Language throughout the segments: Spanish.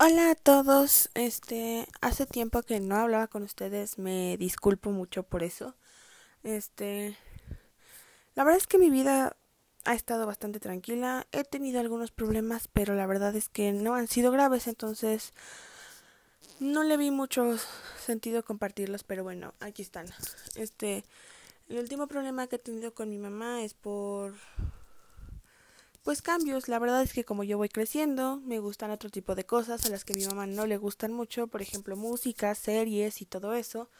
Hola a todos, este, hace tiempo que no hablaba con ustedes, me disculpo mucho por eso. Este, la verdad es que mi vida ha estado bastante tranquila, he tenido algunos problemas, pero la verdad es que no han sido graves, entonces no le vi mucho sentido compartirlos, pero bueno, aquí están. Este, el último problema que he tenido con mi mamá es por pues cambios. La verdad es que como yo voy creciendo, me gustan otro tipo de cosas a las que mi mamá no le gustan mucho, por ejemplo, música, series y todo eso.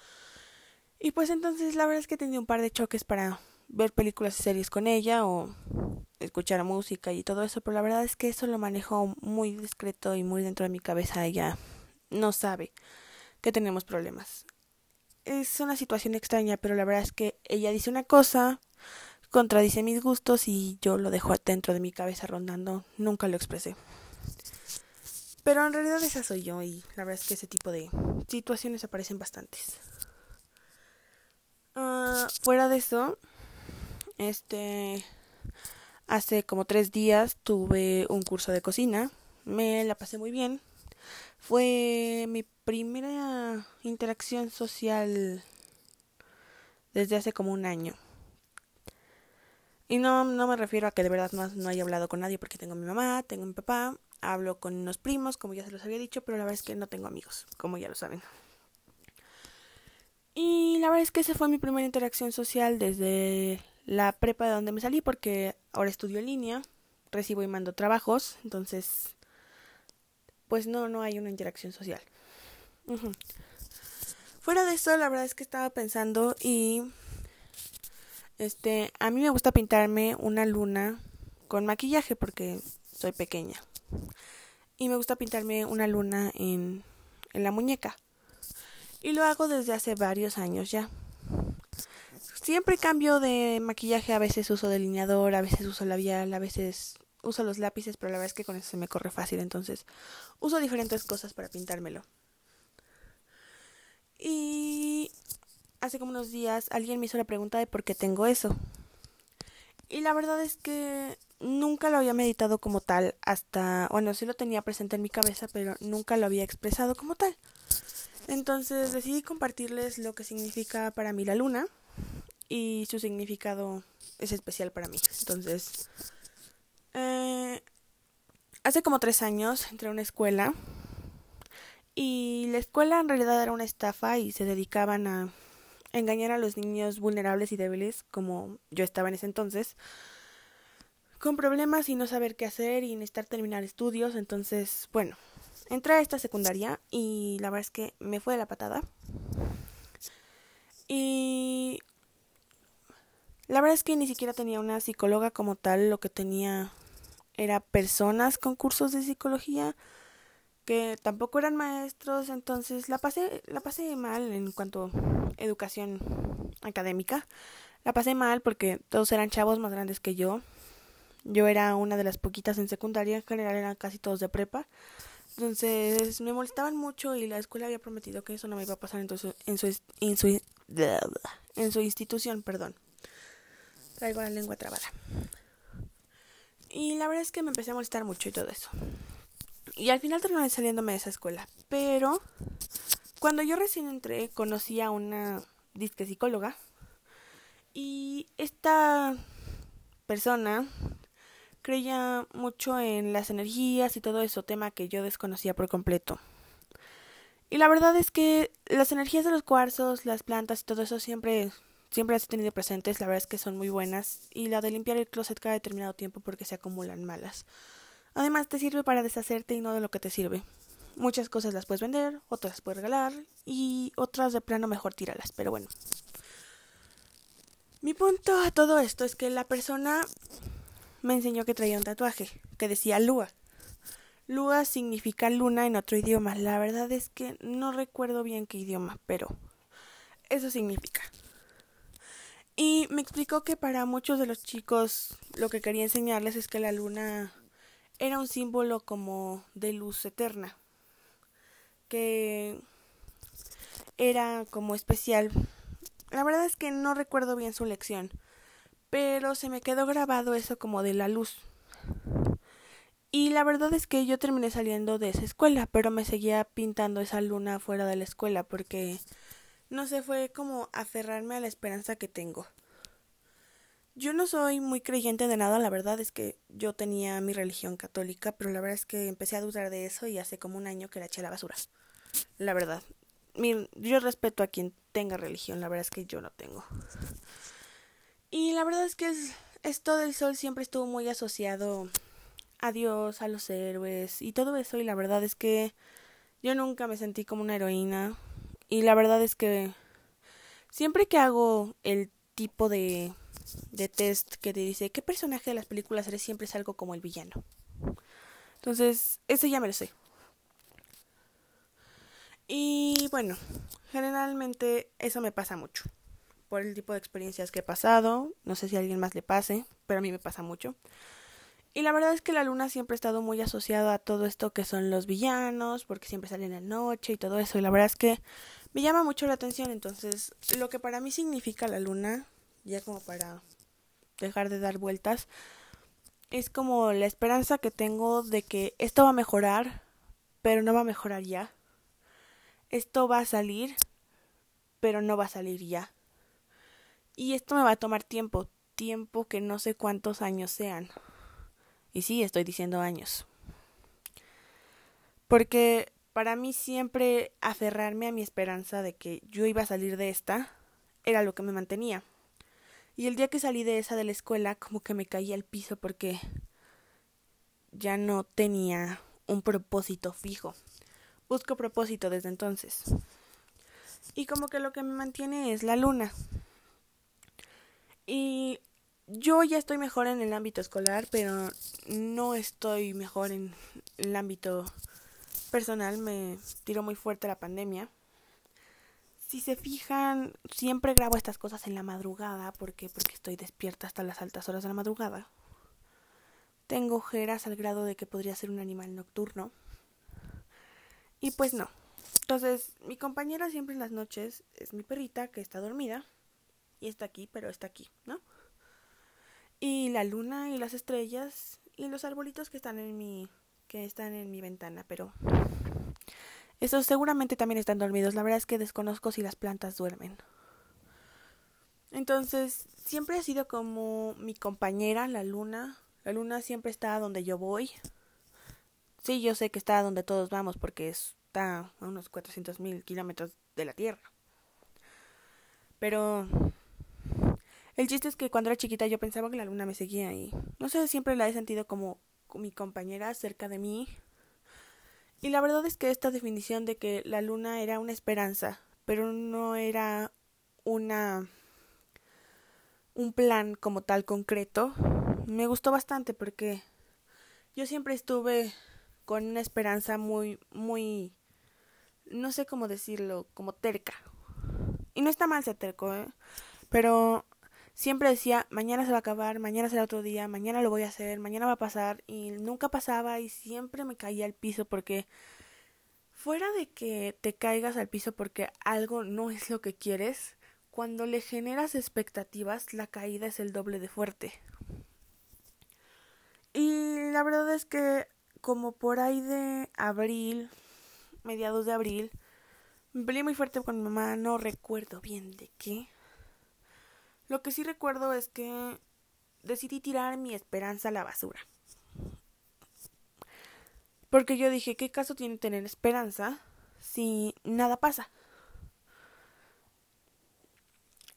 Y pues entonces la verdad es que he tenido un par de choques para ver películas y series con ella o escuchar música y todo eso, pero la verdad es que eso lo manejo muy discreto y muy dentro de mi cabeza. Ella no sabe que tenemos problemas. Es una situación extraña, pero la verdad es que ella dice una cosa, contradice mis gustos y yo lo dejo dentro de mi cabeza rondando, nunca lo expresé. Pero en realidad esa soy yo y la verdad es que ese tipo de situaciones aparecen bastantes. Uh, fuera de eso, este, hace como tres días tuve un curso de cocina, me la pasé muy bien. Fue mi primera interacción social desde hace como un año. Y no, no me refiero a que de verdad no, no haya hablado con nadie porque tengo mi mamá, tengo a mi papá, hablo con unos primos, como ya se los había dicho, pero la verdad es que no tengo amigos, como ya lo saben. Y la verdad es que esa fue mi primera interacción social desde la prepa de donde me salí porque ahora estudio en línea, recibo y mando trabajos, entonces pues no, no hay una interacción social. Fuera de eso, la verdad es que estaba pensando y este, a mí me gusta pintarme una luna con maquillaje porque soy pequeña. Y me gusta pintarme una luna en, en la muñeca. Y lo hago desde hace varios años ya. Siempre cambio de maquillaje, a veces uso delineador, a veces uso labial, a veces uso los lápices, pero la verdad es que con eso se me corre fácil, entonces uso diferentes cosas para pintármelo. Y hace como unos días alguien me hizo la pregunta de por qué tengo eso. Y la verdad es que nunca lo había meditado como tal hasta, bueno, sí lo tenía presente en mi cabeza, pero nunca lo había expresado como tal. Entonces decidí compartirles lo que significa para mí la luna y su significado es especial para mí. Entonces, eh, hace como tres años entré a una escuela y la escuela en realidad era una estafa y se dedicaban a engañar a los niños vulnerables y débiles, como yo estaba en ese entonces, con problemas y no saber qué hacer y necesitar terminar estudios. Entonces, bueno, entré a esta secundaria y la verdad es que me fue de la patada. Y la verdad es que ni siquiera tenía una psicóloga como tal, lo que tenía era personas con cursos de psicología que tampoco eran maestros, entonces la pasé la pasé mal en cuanto a educación académica. La pasé mal porque todos eran chavos más grandes que yo. Yo era una de las poquitas en secundaria, en general eran casi todos de prepa. Entonces me molestaban mucho y la escuela había prometido que eso no me iba a pasar en su, en su, en su, institución, perdón. Traigo la lengua trabada. Y la verdad es que me empecé a molestar mucho y todo eso. Y al final terminé saliéndome de esa escuela. Pero cuando yo recién entré, conocí a una disque psicóloga. Y esta persona creía mucho en las energías y todo eso, tema que yo desconocía por completo. Y la verdad es que las energías de los cuarzos, las plantas y todo eso siempre siempre las he tenido presentes, la verdad es que son muy buenas y la de limpiar el closet cada determinado tiempo porque se acumulan malas. Además, te sirve para deshacerte y no de lo que te sirve. Muchas cosas las puedes vender, otras las puedes regalar y otras de plano mejor tírala, pero bueno. Mi punto a todo esto es que la persona me enseñó que traía un tatuaje que decía Lua. Lua significa luna en otro idioma. La verdad es que no recuerdo bien qué idioma, pero eso significa. Y me explicó que para muchos de los chicos lo que quería enseñarles es que la luna era un símbolo como de luz eterna, que era como especial. La verdad es que no recuerdo bien su lección, pero se me quedó grabado eso como de la luz. Y la verdad es que yo terminé saliendo de esa escuela, pero me seguía pintando esa luna fuera de la escuela porque, no sé, fue como aferrarme a la esperanza que tengo. Yo no soy muy creyente de nada, la verdad es que yo tenía mi religión católica, pero la verdad es que empecé a dudar de eso y hace como un año que la eché a la basura. La verdad. yo respeto a quien tenga religión, la verdad es que yo no tengo. Y la verdad es que es, esto del sol siempre estuvo muy asociado a Dios, a los héroes y todo eso y la verdad es que yo nunca me sentí como una heroína y la verdad es que siempre que hago el tipo de de test que te dice qué personaje de las películas eres siempre es algo como el villano. Entonces, eso ya me lo sé. Y bueno, generalmente eso me pasa mucho. Por el tipo de experiencias que he pasado. No sé si a alguien más le pase, pero a mí me pasa mucho. Y la verdad es que la luna siempre ha estado muy asociada a todo esto que son los villanos, porque siempre salen en la noche y todo eso. Y la verdad es que me llama mucho la atención. Entonces, lo que para mí significa la luna ya como para dejar de dar vueltas, es como la esperanza que tengo de que esto va a mejorar, pero no va a mejorar ya. Esto va a salir, pero no va a salir ya. Y esto me va a tomar tiempo, tiempo que no sé cuántos años sean. Y sí, estoy diciendo años. Porque para mí siempre aferrarme a mi esperanza de que yo iba a salir de esta era lo que me mantenía. Y el día que salí de esa de la escuela, como que me caí al piso porque ya no tenía un propósito fijo. Busco propósito desde entonces. Y como que lo que me mantiene es la luna. Y yo ya estoy mejor en el ámbito escolar, pero no estoy mejor en el ámbito personal. Me tiró muy fuerte la pandemia. Si se fijan, siempre grabo estas cosas en la madrugada. ¿Por qué? Porque estoy despierta hasta las altas horas de la madrugada. Tengo ojeras al grado de que podría ser un animal nocturno. Y pues no. Entonces, mi compañera siempre en las noches es mi perrita que está dormida. Y está aquí, pero está aquí, ¿no? Y la luna y las estrellas y los arbolitos que están en mi que están en mi ventana, pero esos seguramente también están dormidos. La verdad es que desconozco si las plantas duermen. Entonces, siempre ha sido como mi compañera, la luna. La luna siempre está donde yo voy. Sí, yo sé que está donde todos vamos porque está a unos 400 mil kilómetros de la Tierra. Pero el chiste es que cuando era chiquita yo pensaba que la luna me seguía y no sé, siempre la he sentido como mi compañera cerca de mí y la verdad es que esta definición de que la luna era una esperanza, pero no era una un plan como tal concreto, me gustó bastante porque yo siempre estuve con una esperanza muy muy no sé cómo decirlo, como terca. Y no está mal ser terco, ¿eh? Pero siempre decía, mañana se va a acabar, mañana será otro día, mañana lo voy a hacer, mañana va a pasar y nunca pasaba y siempre me caía al piso porque fuera de que te caigas al piso porque algo no es lo que quieres, cuando le generas expectativas la caída es el doble de fuerte. Y la verdad es que como por ahí de abril, mediados de abril, me peleé muy fuerte con mi mamá, no recuerdo bien de qué lo que sí recuerdo es que decidí tirar mi esperanza a la basura. Porque yo dije, ¿qué caso tiene tener esperanza si nada pasa?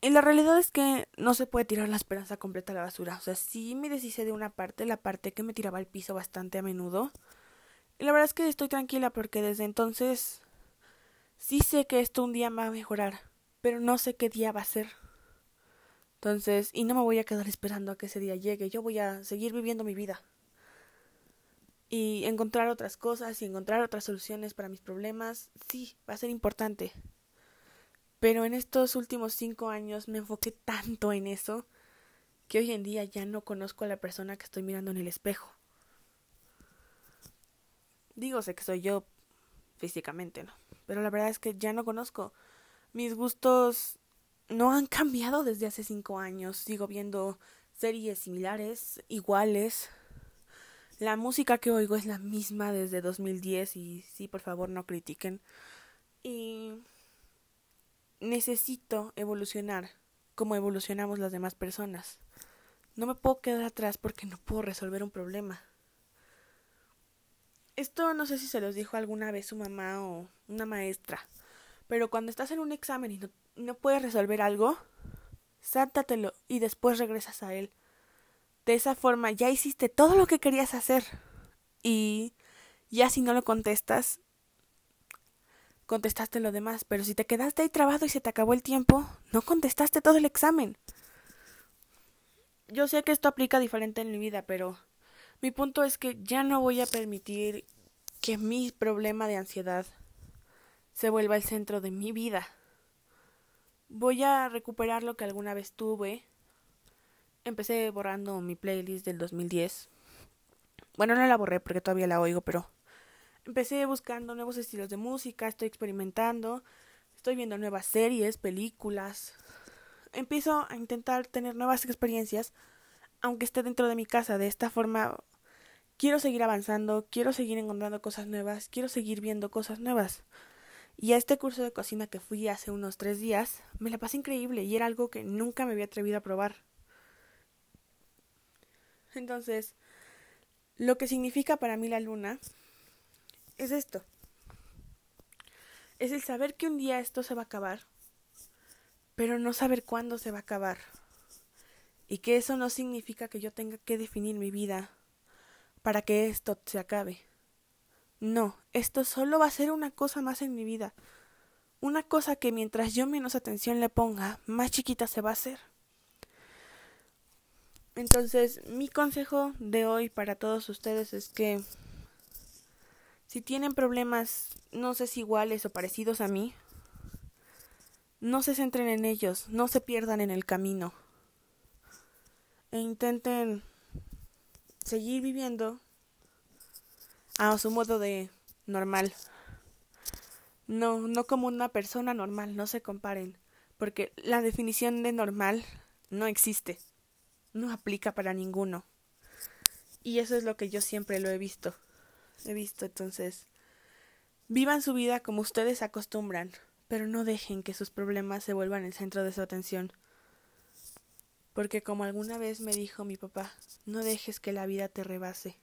Y la realidad es que no se puede tirar la esperanza completa a la basura. O sea, sí me deshice de una parte, la parte que me tiraba al piso bastante a menudo. Y la verdad es que estoy tranquila porque desde entonces sí sé que esto un día va a mejorar, pero no sé qué día va a ser. Entonces, y no me voy a quedar esperando a que ese día llegue, yo voy a seguir viviendo mi vida. Y encontrar otras cosas y encontrar otras soluciones para mis problemas, sí, va a ser importante. Pero en estos últimos cinco años me enfoqué tanto en eso que hoy en día ya no conozco a la persona que estoy mirando en el espejo. Digo, sé que soy yo físicamente, ¿no? Pero la verdad es que ya no conozco. Mis gustos no han cambiado desde hace cinco años. Sigo viendo series similares, iguales. La música que oigo es la misma desde 2010 y sí, por favor, no critiquen. Y necesito evolucionar como evolucionamos las demás personas. No me puedo quedar atrás porque no puedo resolver un problema. Esto no sé si se los dijo alguna vez su mamá o una maestra, pero cuando estás en un examen y no, no puedes resolver algo, sáltatelo y después regresas a él. De esa forma ya hiciste todo lo que querías hacer. Y ya si no lo contestas, contestaste lo demás. Pero si te quedaste ahí trabado y se te acabó el tiempo, no contestaste todo el examen. Yo sé que esto aplica diferente en mi vida, pero mi punto es que ya no voy a permitir que mi problema de ansiedad se vuelva el centro de mi vida. Voy a recuperar lo que alguna vez tuve empecé borrando mi playlist del 2010. Bueno, no la borré porque todavía la oigo, pero empecé buscando nuevos estilos de música, estoy experimentando, estoy viendo nuevas series, películas. Empiezo a intentar tener nuevas experiencias, aunque esté dentro de mi casa. De esta forma, quiero seguir avanzando, quiero seguir encontrando cosas nuevas, quiero seguir viendo cosas nuevas. Y a este curso de cocina que fui hace unos tres días, me la pasé increíble y era algo que nunca me había atrevido a probar. Entonces, lo que significa para mí la luna es esto. Es el saber que un día esto se va a acabar, pero no saber cuándo se va a acabar. Y que eso no significa que yo tenga que definir mi vida para que esto se acabe. No, esto solo va a ser una cosa más en mi vida. Una cosa que mientras yo menos atención le ponga, más chiquita se va a hacer. Entonces, mi consejo de hoy para todos ustedes es que si tienen problemas, no sé si iguales o parecidos a mí, no se centren en ellos, no se pierdan en el camino. E intenten seguir viviendo a su modo de normal. No, no como una persona normal, no se comparen, porque la definición de normal no existe no aplica para ninguno. Y eso es lo que yo siempre lo he visto. He visto entonces. Vivan su vida como ustedes acostumbran, pero no dejen que sus problemas se vuelvan el centro de su atención. Porque como alguna vez me dijo mi papá, no dejes que la vida te rebase.